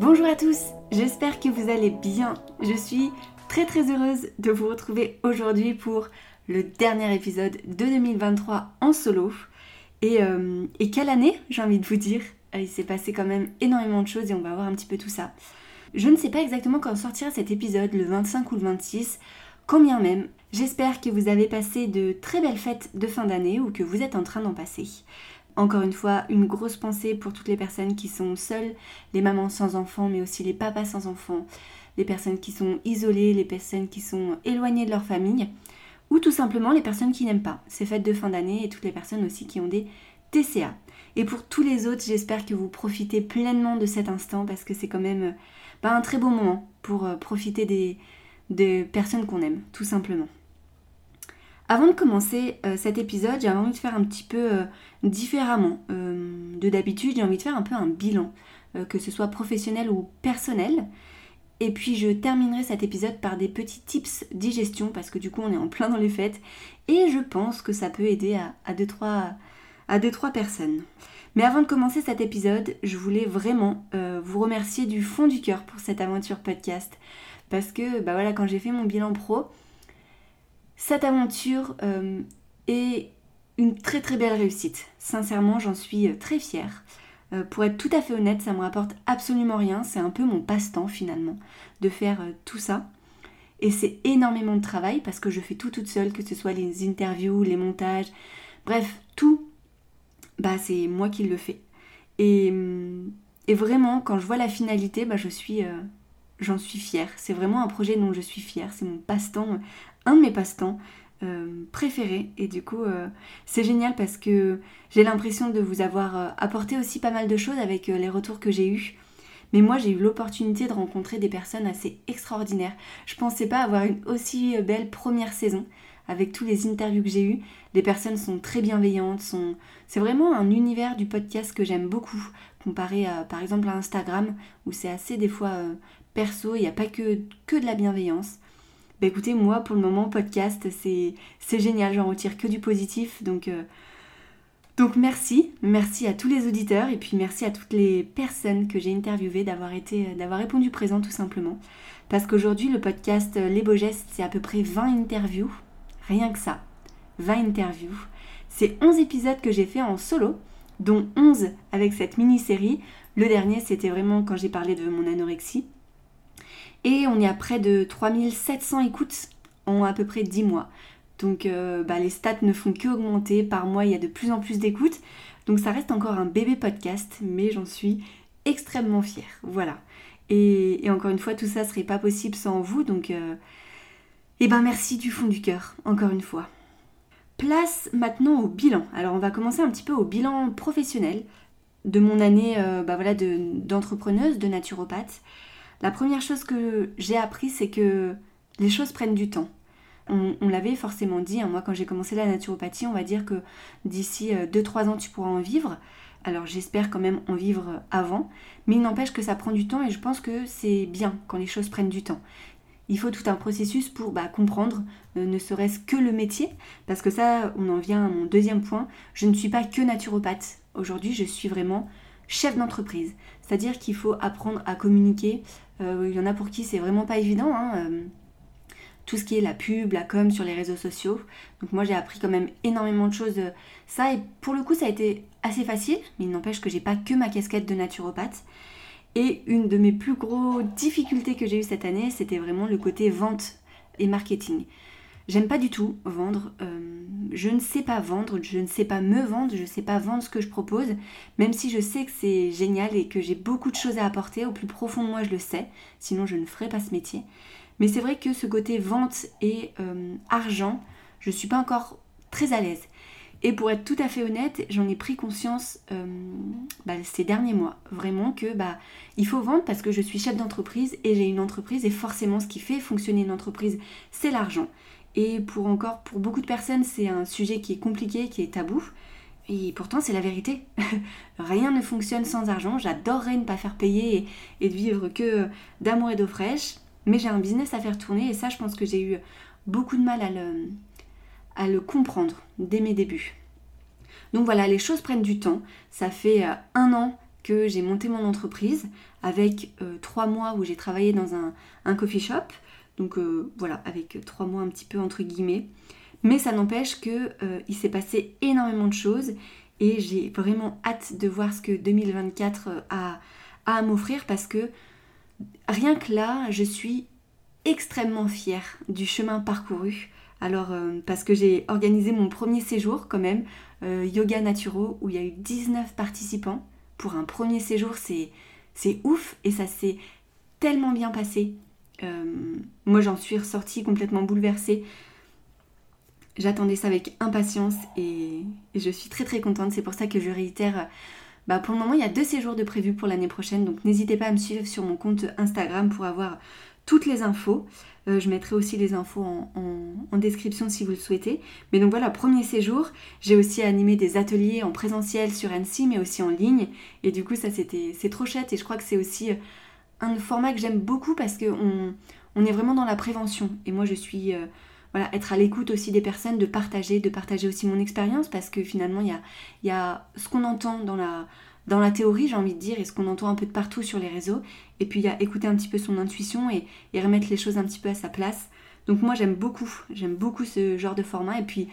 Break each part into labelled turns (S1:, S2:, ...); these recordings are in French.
S1: Bonjour à tous, j'espère que vous allez bien. Je suis très très heureuse de vous retrouver aujourd'hui pour le dernier épisode de 2023 en solo. Et, euh, et quelle année, j'ai envie de vous dire. Euh, il s'est passé quand même énormément de choses et on va voir un petit peu tout ça. Je ne sais pas exactement quand sortira cet épisode, le 25 ou le 26, combien même. J'espère que vous avez passé de très belles fêtes de fin d'année ou que vous êtes en train d'en passer. Encore une fois, une grosse pensée pour toutes les personnes qui sont seules, les mamans sans enfants, mais aussi les papas sans enfants, les personnes qui sont isolées, les personnes qui sont éloignées de leur famille, ou tout simplement les personnes qui n'aiment pas ces fêtes de fin d'année et toutes les personnes aussi qui ont des TCA. Et pour tous les autres, j'espère que vous profitez pleinement de cet instant parce que c'est quand même bah, un très beau moment pour euh, profiter des personnes qu'on aime, tout simplement. Avant de commencer euh, cet épisode, j'avais envie de faire un petit peu euh, différemment de d'habitude. J'ai envie de faire un peu un bilan, que ce soit professionnel ou personnel. Et puis je terminerai cet épisode par des petits tips digestion parce que du coup on est en plein dans les fêtes et je pense que ça peut aider à, à deux, trois, à deux, trois personnes. Mais avant de commencer cet épisode, je voulais vraiment euh, vous remercier du fond du cœur pour cette aventure podcast. Parce que bah voilà, quand j'ai fait mon bilan pro, cette aventure euh, est une très très belle réussite. Sincèrement, j'en suis euh, très fière. pour être tout à fait honnête, ça me rapporte absolument rien. C'est un peu mon passe-temps finalement de faire tout ça. Et c'est énormément de travail parce que je fais tout toute seule, que ce soit les interviews, les montages, bref, tout bah c'est moi qui le fais. Et, vraiment, quand je vois la finalité, bah je suis, euh, j'en suis fière. C'est vraiment un projet dont je suis fière. C'est mon passe-temps, un de mes passe-temps euh, préférés. Et du coup, euh, c'est génial parce que j'ai l'impression de vous avoir apporté aussi pas mal de choses avec les retours que j'ai eus. Mais moi, j'ai eu l'opportunité de rencontrer des personnes assez extraordinaires. Je pensais pas avoir une aussi belle première saison avec tous les interviews que j'ai eues. Les personnes sont très bienveillantes, c'est vraiment un univers du podcast que j'aime beaucoup, comparé à, par exemple à Instagram, où c'est assez des fois euh, perso, il n'y a pas que, que de la bienveillance. Bah écoutez, moi pour le moment, podcast, c'est, génial, j'en retire que du positif, donc... Euh, donc merci, merci à tous les auditeurs et puis merci à toutes les personnes que j'ai interviewées d'avoir été, d'avoir répondu présent tout simplement. Parce qu'aujourd'hui le podcast Les Beaux Gestes c'est à peu près 20 interviews, rien que ça. 20 interviews. C'est 11 épisodes que j'ai fait en solo, dont 11 avec cette mini-série. Le dernier, c'était vraiment quand j'ai parlé de mon anorexie. Et on est à près de 3700 écoutes en à peu près 10 mois. Donc euh, bah, les stats ne font que augmenter. Par mois, il y a de plus en plus d'écoutes. Donc ça reste encore un bébé podcast, mais j'en suis extrêmement fière. Voilà. Et, encore une fois, tout ça serait pas possible sans vous. Donc, euh, eh ben merci du fond du cœur, encore une fois. Place maintenant au bilan. Alors on va commencer un petit peu au bilan professionnel de mon année euh, bah voilà, d'entrepreneuse, de, naturopathe. La première chose que j'ai appris, c'est que les choses prennent du temps. On, l'avait forcément dit, hein. moi quand j'ai commencé la naturopathie, on va dire que d'ici 2-3 euh, ans tu pourras en vivre. Alors j'espère quand même en vivre avant, mais il n'empêche que ça prend du temps et je pense que c'est bien quand les choses prennent du temps il faut tout un processus pour bah, comprendre euh, ne serait-ce que le métier, parce que ça, on en vient à mon deuxième point, je ne suis pas que naturopathe. Aujourd'hui, je suis vraiment chef d'entreprise. C'est-à-dire qu'il faut apprendre à communiquer. Euh, il y en a pour qui c'est vraiment pas évident. Hein, euh, tout ce qui est la pub, la com sur les réseaux sociaux. Donc moi j'ai appris quand même énormément de choses. ça et pour le coup ça a été assez facile, mais il n'empêche que j'ai pas que ma casquette de naturopathe. Et une de mes plus grosses difficultés que j'ai eues cette année, c'était vraiment le côté vente et marketing. J'aime pas du tout vendre. Euh, je ne sais pas vendre, je ne sais pas me vendre, je ne sais pas vendre ce que je propose, même si je sais que c'est génial et que j'ai beaucoup de choses à apporter. Au plus profond de moi, je le sais, sinon je ne ferais pas ce métier. Mais c'est vrai que ce côté vente et euh, argent, je ne suis pas encore très à l'aise. Et pour être tout à fait honnête, j'en ai pris conscience euh, bah, ces derniers mois, vraiment que bah il faut vendre parce que je suis chef d'entreprise et j'ai une entreprise et forcément ce qui fait fonctionner une entreprise, c'est l'argent. Et pour encore, pour beaucoup de personnes, c'est un sujet qui est compliqué, qui est tabou. Et pourtant, c'est la vérité. Rien ne fonctionne sans argent. J'adorerais ne pas faire payer et, de vivre que d'amour et d'eau fraîche. Mais j'ai un business à faire tourner et ça, je pense que j'ai eu beaucoup de mal à le, à le comprendre dès mes débuts. Donc voilà, les choses prennent du temps. Ça fait euh, un an que j'ai monté mon entreprise avec euh, trois mois où j'ai travaillé dans un, coffee shop. Donc euh, voilà, avec trois mois un petit peu entre guillemets. Mais ça n'empêche que il s'est passé énormément de choses et j'ai vraiment hâte de voir ce que 2024 a, a à m'offrir parce que rien que là, je suis extrêmement fière du chemin parcouru. Alors, euh, parce que j'ai organisé mon premier séjour quand même, euh, Yoga Naturo, où il y a eu 19 participants. Pour un premier séjour, c'est ouf et ça s'est tellement bien passé. Euh, moi, j'en suis ressortie complètement bouleversée. J'attendais ça avec impatience et, je suis très très contente. C'est pour ça que je réitère. Bah, pour le moment, il y a deux séjours de prévus pour l'année prochaine, donc n'hésitez pas à me suivre sur mon compte Instagram pour avoir toutes les infos. Euh, je mettrai aussi les infos en, description si vous le souhaitez. Mais donc voilà, premier séjour. J'ai aussi animé des ateliers en présentiel sur Annecy, mais aussi en ligne. Et du coup, ça c'était, trop chouette. Et je crois que c'est aussi euh, un format que j'aime beaucoup parce qu'on on est vraiment dans la prévention. Et moi, je suis euh, voilà, être à l'écoute aussi des personnes, de partager, de partager aussi mon expérience parce que finalement, il y a, ce qu'on entend dans la dans la théorie, j'ai envie de dire, et ce qu'on entend un peu de partout sur les réseaux. Et puis il y a écouter un petit peu son intuition et, remettre les choses un petit peu à sa place. Donc moi j'aime beaucoup, j'aime beaucoup ce genre de format. Et puis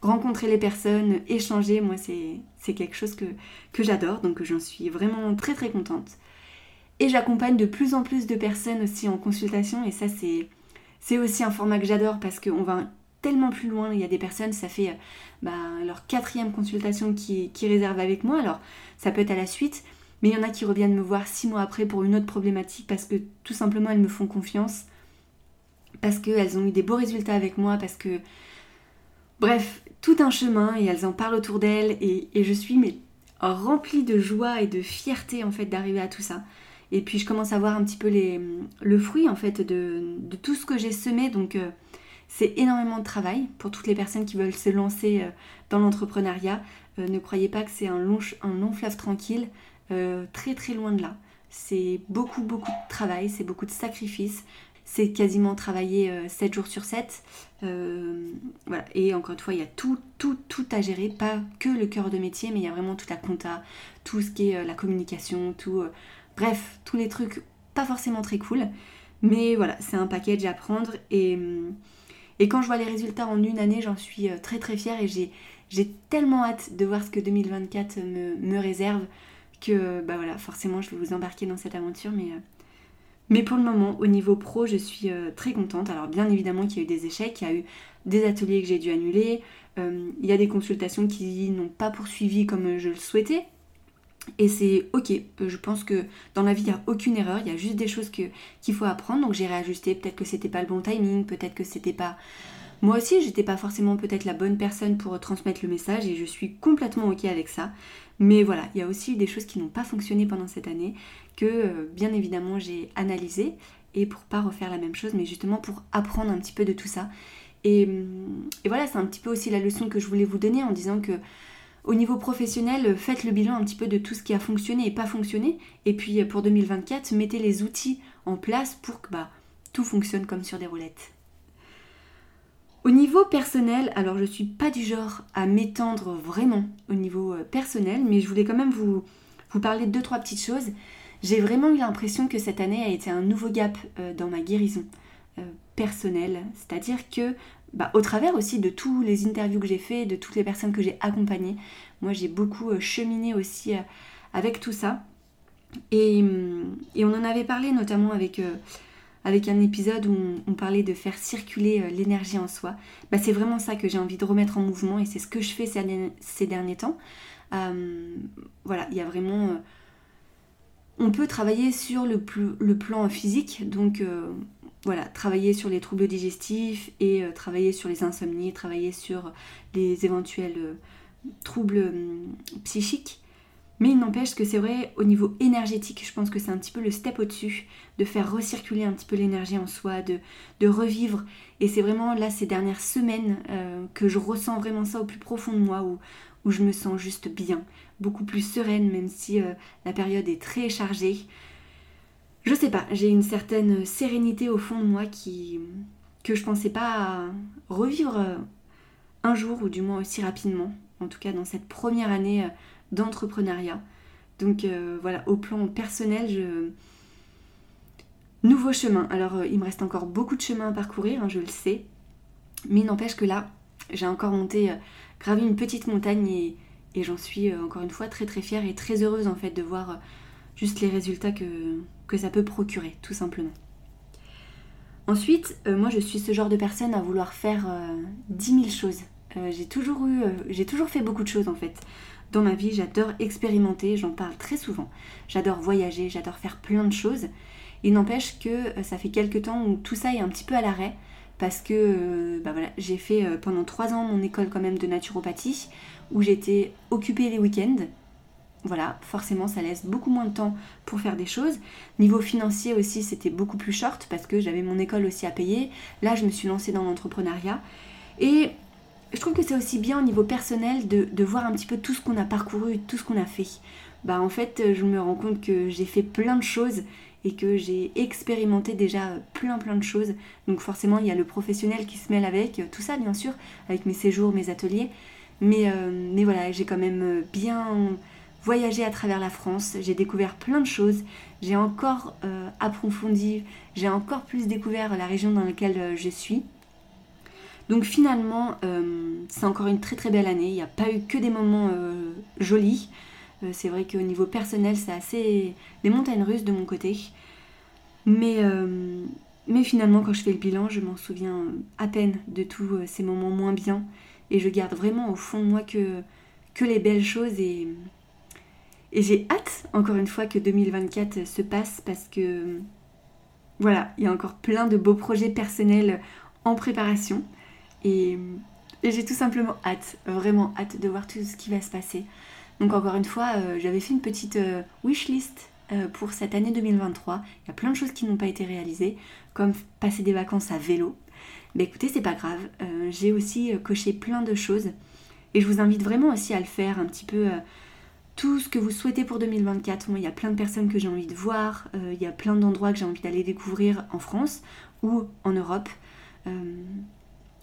S1: rencontrer les personnes, échanger, moi c'est quelque chose que, que j'adore. Donc j'en suis vraiment très très contente. Et j'accompagne de plus en plus de personnes aussi en consultation. Et ça c'est aussi un format que j'adore parce qu'on va tellement plus loin. Il y a des personnes, ça fait euh, bah, leur quatrième consultation qui, qui réserve avec moi. Alors, ça peut être à la suite, mais il y en a qui reviennent me voir six mois après pour une autre problématique parce que tout simplement elles me font confiance, parce qu'elles ont eu des beaux résultats avec moi, parce que. Bref, tout un chemin et elles en parlent autour d'elles et, je suis mais remplie de joie et de fierté en fait d'arriver à tout ça. Et puis je commence à voir un petit peu les, le fruit en fait de, de tout ce que j'ai semé donc. Euh, c'est énormément de travail pour toutes les personnes qui veulent se lancer euh, dans l'entrepreneuriat. Euh, ne croyez pas que c'est un long, un long fleuve tranquille, très très loin de là. C'est beaucoup beaucoup de travail, c'est beaucoup de sacrifices, c'est quasiment travailler 7 jours sur 7. voilà. Et encore une fois, il y a tout, tout, tout à gérer, pas que le cœur de métier, mais il y a vraiment toute la compta, tout ce qui est la communication, tout. Bref, tous les trucs pas forcément très cool. Mais voilà, c'est un package à prendre et. Hum, et quand je vois les résultats en une année, j'en suis euh, très très fière et j'ai tellement hâte de voir ce que 2024 me, réserve que bah voilà, forcément je vais vous embarquer dans cette aventure. Mais, euh, mais pour le moment, au niveau pro, je suis euh, très contente. Alors bien évidemment qu'il y a eu des échecs, il y a eu des ateliers que j'ai dû annuler, il y a des consultations qui n'ont pas poursuivi comme je le souhaitais. Et c'est ok, je pense que dans la vie, il n'y a aucune erreur, il y a juste des choses qu'il faut apprendre. Donc j'ai réajusté, peut-être que c'était pas le bon timing, peut-être que c'était pas. Moi aussi, j'étais pas forcément peut-être la bonne personne pour transmettre le message et je suis complètement ok avec ça. Mais voilà, il y a aussi des choses qui n'ont pas fonctionné pendant cette année que euh, bien évidemment j'ai analysé et pour pas refaire la même chose, mais justement pour apprendre un petit peu de tout ça. Et, et voilà, c'est un petit peu aussi la leçon que je voulais vous donner en disant que au niveau professionnel, faites le bilan un petit peu de tout ce qui a fonctionné et pas fonctionné. Et puis pour 2024, mettez les outils en place pour que bah, tout fonctionne comme sur des roulettes. Au niveau personnel, alors je suis pas du genre à m'étendre vraiment au niveau euh, personnel, mais je voulais quand même vous, vous parler de deux trois petites choses. J'ai vraiment eu l'impression que cette année a été un nouveau gap euh, dans ma guérison euh, personnelle, c'est-à-dire que bah, au travers aussi de tous les interviews que j'ai fait, de toutes les personnes que j'ai accompagnées. Moi, j'ai beaucoup euh, cheminé aussi euh, avec tout ça. Et, on en avait parlé notamment avec, euh, avec un épisode où on, parlait de faire circuler l'énergie en soi. Bah, c'est vraiment ça que j'ai envie de remettre en mouvement et c'est ce que je fais ces, derniers temps. voilà, il y a vraiment on peut travailler sur le, le plan physique. Donc, voilà, travailler sur les troubles digestifs et travailler sur les insomnies, travailler sur les éventuels troubles hum, psychiques. Mais il n'empêche que c'est vrai, au niveau énergétique, je pense que c'est un petit peu le step au-dessus, de faire recirculer un petit peu l'énergie en soi, de, de revivre. Et c'est vraiment là, ces dernières semaines, euh, que je ressens vraiment ça au plus profond de moi, où, où je me sens juste bien, beaucoup plus sereine, même si euh, la période est très chargée. Je sais pas, j'ai une certaine sérénité au fond de moi qui, que je pensais pas revivre euh, un jour, ou du moins aussi rapidement, en tout cas dans cette première année d'entrepreneuriat. Donc euh, voilà, au plan personnel. Nouveau chemin. Alors euh, il me reste encore beaucoup de chemin à parcourir, hein, je le sais. Mais n'empêche que là, j'ai encore monté, euh, gravi une petite montagne et, j'en suis encore une fois très très fière et très heureuse en fait de voir juste les résultats que, que ça peut procurer, tout simplement. Ensuite, moi je suis ce genre de personne à vouloir faire dix 10 000 choses. j'ai toujours eu, j'ai toujours fait beaucoup de choses en fait dans ma vie, j'adore expérimenter, j'en parle très souvent. J'adore voyager, j'adore faire plein de choses. Il n'empêche que euh, ça fait quelques temps où tout ça est un petit peu à l'arrêt parce que euh, bah j'ai fait euh, pendant trois ans mon école quand même de naturopathie où j'étais occupée les week-ends. Voilà, forcément ça laisse beaucoup moins de temps pour faire des choses. Niveau financier aussi c'était beaucoup plus short parce que j'avais mon école aussi à payer. Là je me suis lancée dans l'entrepreneuriat. Et je trouve que c'est aussi bien au niveau personnel de, voir un petit peu tout ce qu'on a parcouru, tout ce qu'on a fait. Bah en fait, je me rends compte que j'ai fait plein de choses et que j'ai expérimenté déjà plein plein de choses. Donc forcément, il y a le professionnel qui se mêle avec, tout ça bien sûr, avec mes séjours, mes ateliers. Mais, euh, mais voilà, j'ai quand même bien voyagé à travers la France, j'ai découvert plein de choses, j'ai encore euh, approfondi, j'ai encore plus découvert la région dans laquelle euh, je suis. Donc finalement, euh, c'est encore une très très belle année. Il n'y a pas eu que des moments jolis. C'est vrai qu'au niveau personnel, c'est assez les montagnes russes de mon côté. Mais, finalement, quand je fais le bilan, je m'en souviens à peine de tous ces moments moins bien. Et je garde vraiment au fond de moi que les belles choses. Et, et j'ai hâte, encore une fois, que 2024 se passe parce que voilà, il y a encore plein de beaux projets personnels en préparation. Et, j'ai tout simplement hâte, vraiment hâte de voir tout ce qui va se passer. Donc encore une fois, euh, j'avais fait une petite euh, wish list euh, pour cette année 2023. Il y a plein de choses qui n'ont pas été réalisées, comme passer des vacances à vélo. Mais écoutez, c'est pas grave. j'ai aussi coché plein de choses. Et je vous invite vraiment aussi à le faire un petit peu tout ce que vous souhaitez pour 2024. Moi, il y a plein de personnes que j'ai envie de voir, il y a plein d'endroits que j'ai envie d'aller découvrir en France ou en Europe.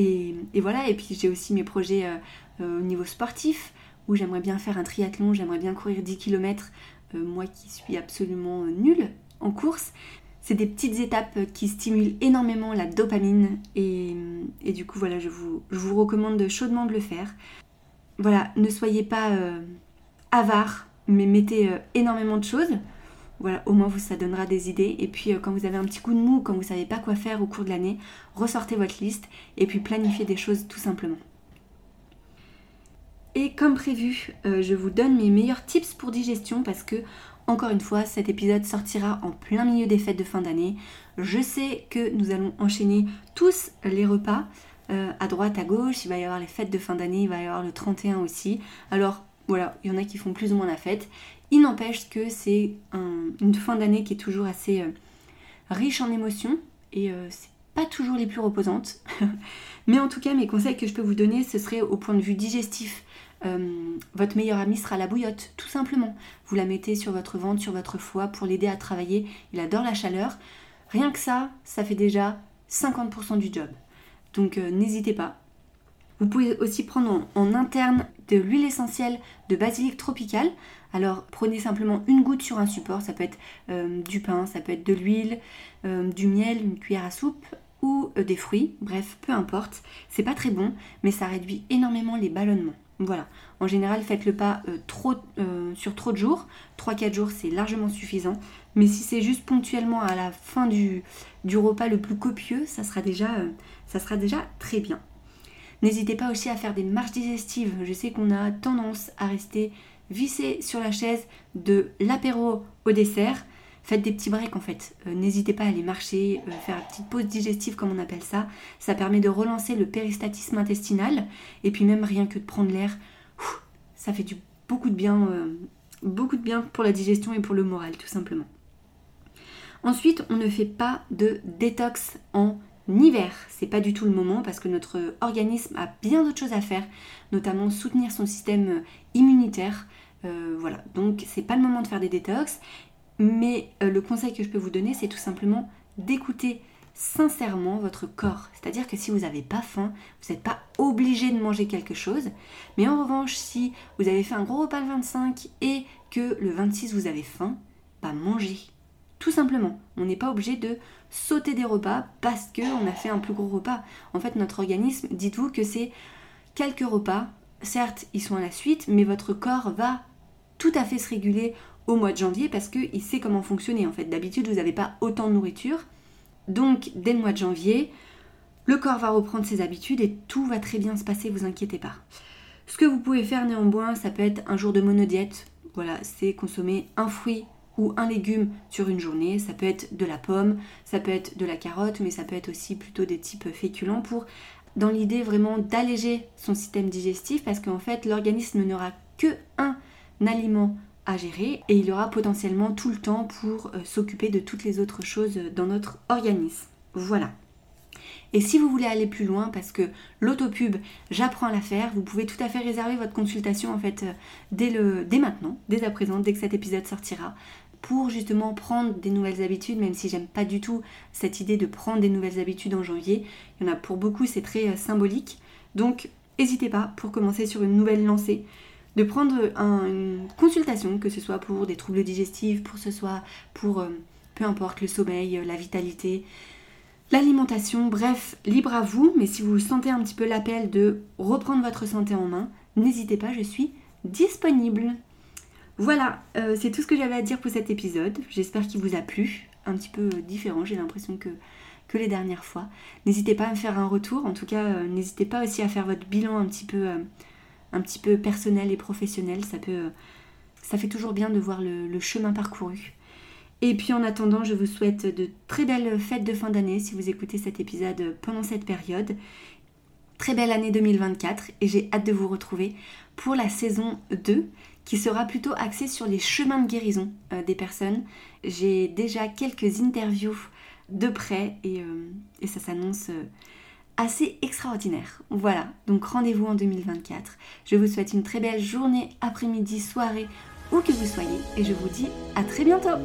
S1: Et, voilà, et puis j'ai aussi mes projets euh, euh, au niveau sportif, où j'aimerais bien faire un triathlon, j'aimerais bien courir 10 km, euh, moi qui suis absolument nulle en course. C'est des petites étapes qui stimulent énormément la dopamine et, du coup voilà, je vous, je vous, recommande chaudement de le faire. Voilà, ne soyez pas avare, mais mettez énormément de choses. Voilà, au moins vous ça donnera des idées. Et puis euh, quand vous avez un petit coup de mou, quand vous savez pas quoi faire au cours de l'année, ressortez votre liste et puis planifiez des choses tout simplement. Et comme prévu, euh, je vous donne mes meilleurs tips pour digestion parce que encore une fois, cet épisode sortira en plein milieu des fêtes de fin d'année. Je sais que nous allons enchaîner tous les repas euh, à droite, à gauche. Il va y avoir les fêtes de fin d'année, il va y avoir le 31 aussi. Alors voilà, il y en a qui font plus ou moins la fête. Il n'empêche que c'est une fin d'année qui est toujours assez euh, riche en émotions et euh, c'est pas toujours les plus reposantes. Mais en tout cas, mes conseils que je peux vous donner, ce serait au point de vue digestif. Euh, votre meilleur ami sera la bouillotte, tout simplement. Vous la mettez sur votre ventre, sur votre foie pour l'aider à travailler. Il adore la chaleur. Rien que ça, ça fait déjà 50% du job. Donc n'hésitez pas. Vous pouvez aussi prendre en interne de l'huile essentielle de basilic tropical. Alors prenez simplement une goutte sur un support, ça peut être euh, du pain, ça peut être de l'huile, euh, du miel, une cuillère à soupe ou euh, des fruits, bref, peu importe. C'est pas très bon, mais ça réduit énormément les ballonnements. Voilà, en général, faites-le pas trop, sur trop de jours. 3-4 jours, c'est largement suffisant. Mais si c'est juste ponctuellement à la fin du, du, repas le plus copieux, ça sera déjà, ça sera déjà très bien. N'hésitez pas aussi à faire des marches digestives. Je sais qu'on a tendance à rester vissé sur la chaise de l'apéro au dessert. faites des petits breaks en fait. Euh, n'hésitez pas à aller marcher, euh, faire une petite pause digestive comme on appelle ça. Ça permet de relancer le péristatisme intestinal. Et puis même rien que de prendre l'air, ça fait du, beaucoup de bien, beaucoup de bien pour la digestion et pour le moral tout simplement. Ensuite, on ne fait pas de détox en hiver. C'est pas du tout le moment parce que notre organisme a bien d'autres choses à faire, notamment soutenir son système immunitaire. Euh, voilà, donc c'est pas le moment de faire des détox. Mais euh, le conseil que je peux vous donner, c'est tout simplement d'écouter sincèrement votre corps. C'est-à-dire que si vous n'avez pas faim, vous n'êtes pas obligé de manger quelque chose. Mais en revanche, si vous avez fait un gros repas le 25 et que le 26 vous avez faim, bah mangez. Tout simplement. On n'est pas obligé de sauter des repas parce qu'on a fait un plus gros repas. En fait, notre organisme, dites-vous que c'est quelques repas. Certes, ils sont à la suite, mais votre corps va tout à fait se réguler au mois de janvier parce qu'il sait comment fonctionner. En fait, d'habitude, vous n'avez pas autant de nourriture. Donc, dès le mois de janvier, le corps va reprendre ses habitudes et tout va très bien se passer, vous inquiétez pas. Ce que vous pouvez faire néanmoins, ça peut être un jour de monodiète. Voilà, c'est consommer un fruit ou un légume sur une journée. Ça peut être de la pomme, ça peut être de la carotte, mais ça peut être aussi plutôt des types féculents pour, dans l'idée vraiment d'alléger son système digestif parce qu'en fait l'organisme n'aura que un aliment à gérer et il aura potentiellement tout le temps pour euh, s'occuper de toutes les autres choses dans notre organisme. Voilà. Et si vous voulez aller plus loin, parce que l'autopub, j'apprends à la faire, vous pouvez tout à fait réserver votre consultation en fait euh, dès, le, dès maintenant, dès à présent, dès que cet épisode sortira pour justement prendre des nouvelles habitudes, même si j'aime pas du tout cette idée de prendre des nouvelles habitudes en janvier. Il y en a pour beaucoup, c'est très euh, symbolique. Donc, n'hésitez pas pour commencer sur une nouvelle lancée de prendre une consultation, que ce soit pour des troubles digestifs, pour ce soit pour euh, peu importe le sommeil, la vitalité, l'alimentation, bref, libre à vous. Mais si vous sentez un petit peu l'appel de reprendre votre santé en main, n'hésitez pas, je suis disponible. Voilà, euh, c'est tout ce que j'avais à dire pour cet épisode. J'espère qu'il vous a plu. Un petit peu différent, j'ai l'impression que, les dernières fois. N'hésitez pas à me faire un retour. En tout cas, euh, n'hésitez pas aussi à faire votre bilan un petit peu, euh, un petit peu personnel et professionnel. Ça, peut, ça fait toujours bien de voir le, chemin parcouru. Et puis en attendant, je vous souhaite de très belles fêtes de fin d'année si vous écoutez cet épisode pendant cette période. Très belle année 2024 et j'ai hâte de vous retrouver pour la saison 2 qui sera plutôt axé sur les chemins de guérison euh, des personnes. J'ai déjà quelques interviews de près et, euh, ça s'annonce euh, assez extraordinaire. Voilà, donc rendez-vous en 2024. Je vous souhaite une très belle journée, après-midi, soirée, où que vous soyez, et je vous dis à très bientôt